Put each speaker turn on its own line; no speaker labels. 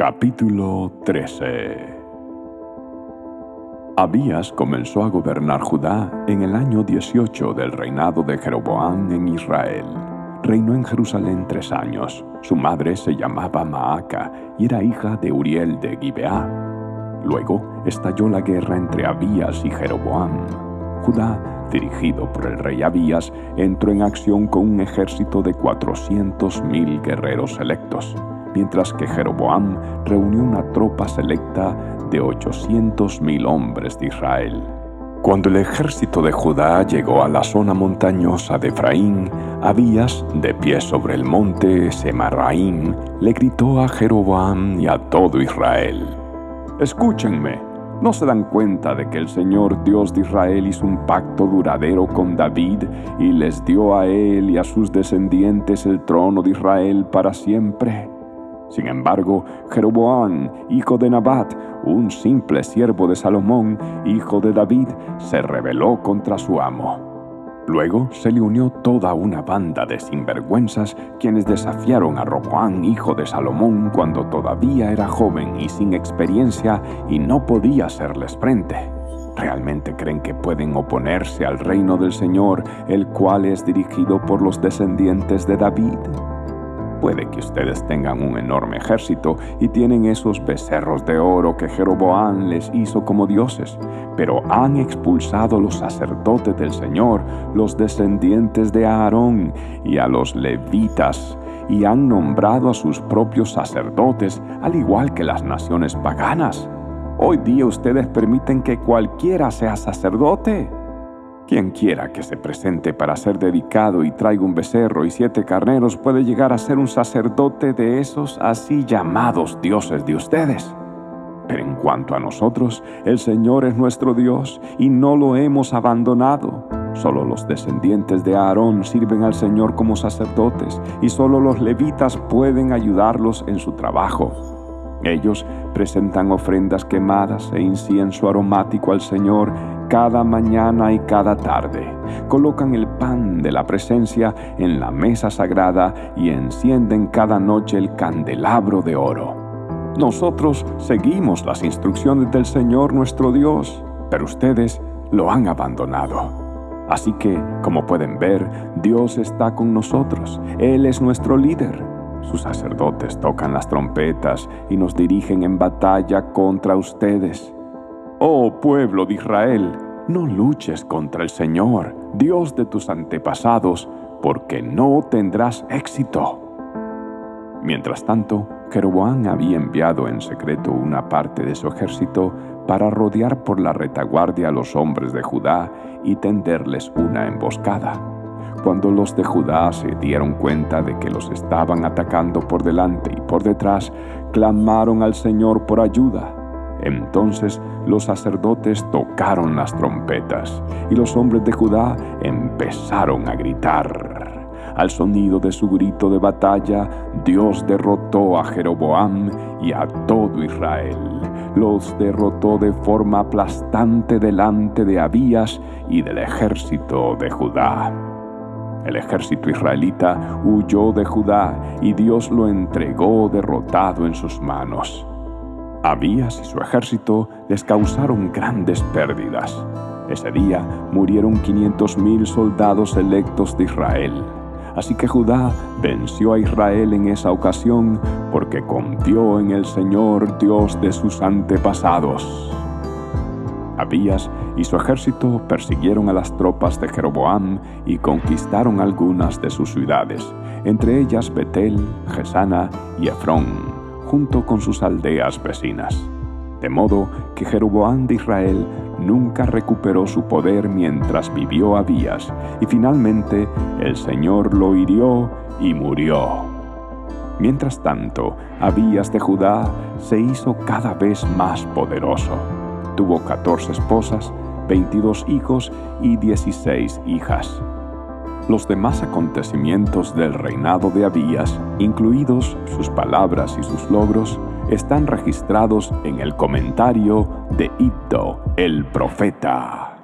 Capítulo 13 Abías comenzó a gobernar Judá en el año 18 del reinado de Jeroboam en Israel. Reinó en Jerusalén tres años. Su madre se llamaba Maaca y era hija de Uriel de Gibeá. Luego estalló la guerra entre Abías y Jeroboam. Judá, dirigido por el rey Abías, entró en acción con un ejército de 400.000 guerreros electos mientras que Jeroboam reunió una tropa selecta de 800.000 hombres de Israel. Cuando el ejército de Judá llegó a la zona montañosa de Efraín, Abías, de pie sobre el monte Semarraín, le gritó a Jeroboam y a todo Israel, Escúchenme, ¿no se dan cuenta de que el Señor Dios de Israel hizo un pacto duradero con David y les dio a él y a sus descendientes el trono de Israel para siempre? Sin embargo, Jeroboam, hijo de Nabat, un simple siervo de Salomón, hijo de David, se rebeló contra su amo. Luego se le unió toda una banda de sinvergüenzas quienes desafiaron a Roboán, hijo de Salomón, cuando todavía era joven y sin experiencia y no podía hacerles frente. ¿Realmente creen que pueden oponerse al reino del Señor, el cual es dirigido por los descendientes de David? Puede que ustedes tengan un enorme ejército y tienen esos becerros de oro que Jeroboam les hizo como dioses, pero han expulsado los sacerdotes del Señor, los descendientes de Aarón y a los levitas, y han nombrado a sus propios sacerdotes, al igual que las naciones paganas. Hoy día ustedes permiten que cualquiera sea sacerdote. Quien quiera que se presente para ser dedicado y traiga un becerro y siete carneros puede llegar a ser un sacerdote de esos así llamados dioses de ustedes. Pero en cuanto a nosotros, el Señor es nuestro Dios y no lo hemos abandonado. Solo los descendientes de Aarón sirven al Señor como sacerdotes y solo los levitas pueden ayudarlos en su trabajo. Ellos presentan ofrendas quemadas e incienso aromático al Señor cada mañana y cada tarde. Colocan el pan de la presencia en la mesa sagrada y encienden cada noche el candelabro de oro. Nosotros seguimos las instrucciones del Señor nuestro Dios, pero ustedes lo han abandonado. Así que, como pueden ver, Dios está con nosotros. Él es nuestro líder. Sus sacerdotes tocan las trompetas y nos dirigen en batalla contra ustedes. Oh pueblo de Israel, no luches contra el Señor, Dios de tus antepasados, porque no tendrás éxito. Mientras tanto, Jeroboam había enviado en secreto una parte de su ejército para rodear por la retaguardia a los hombres de Judá y tenderles una emboscada. Cuando los de Judá se dieron cuenta de que los estaban atacando por delante y por detrás, clamaron al Señor por ayuda. Entonces los sacerdotes tocaron las trompetas y los hombres de Judá empezaron a gritar. Al sonido de su grito de batalla, Dios derrotó a Jeroboam y a todo Israel. Los derrotó de forma aplastante delante de Abías y del ejército de Judá. El ejército israelita huyó de Judá y Dios lo entregó derrotado en sus manos. Abías y su ejército les causaron grandes pérdidas. Ese día murieron 500.000 soldados electos de Israel. Así que Judá venció a Israel en esa ocasión porque confió en el Señor Dios de sus antepasados. Abías y su ejército persiguieron a las tropas de Jeroboam y conquistaron algunas de sus ciudades, entre ellas Betel, Gesana y Efrón, junto con sus aldeas vecinas. De modo que Jeroboam de Israel nunca recuperó su poder mientras vivió Abías, y finalmente el Señor lo hirió y murió. Mientras tanto, Abías de Judá se hizo cada vez más poderoso Tuvo 14 esposas, 22 hijos y 16 hijas. Los demás acontecimientos del reinado de Abías, incluidos sus palabras y sus logros, están registrados en el comentario de Iddo el profeta.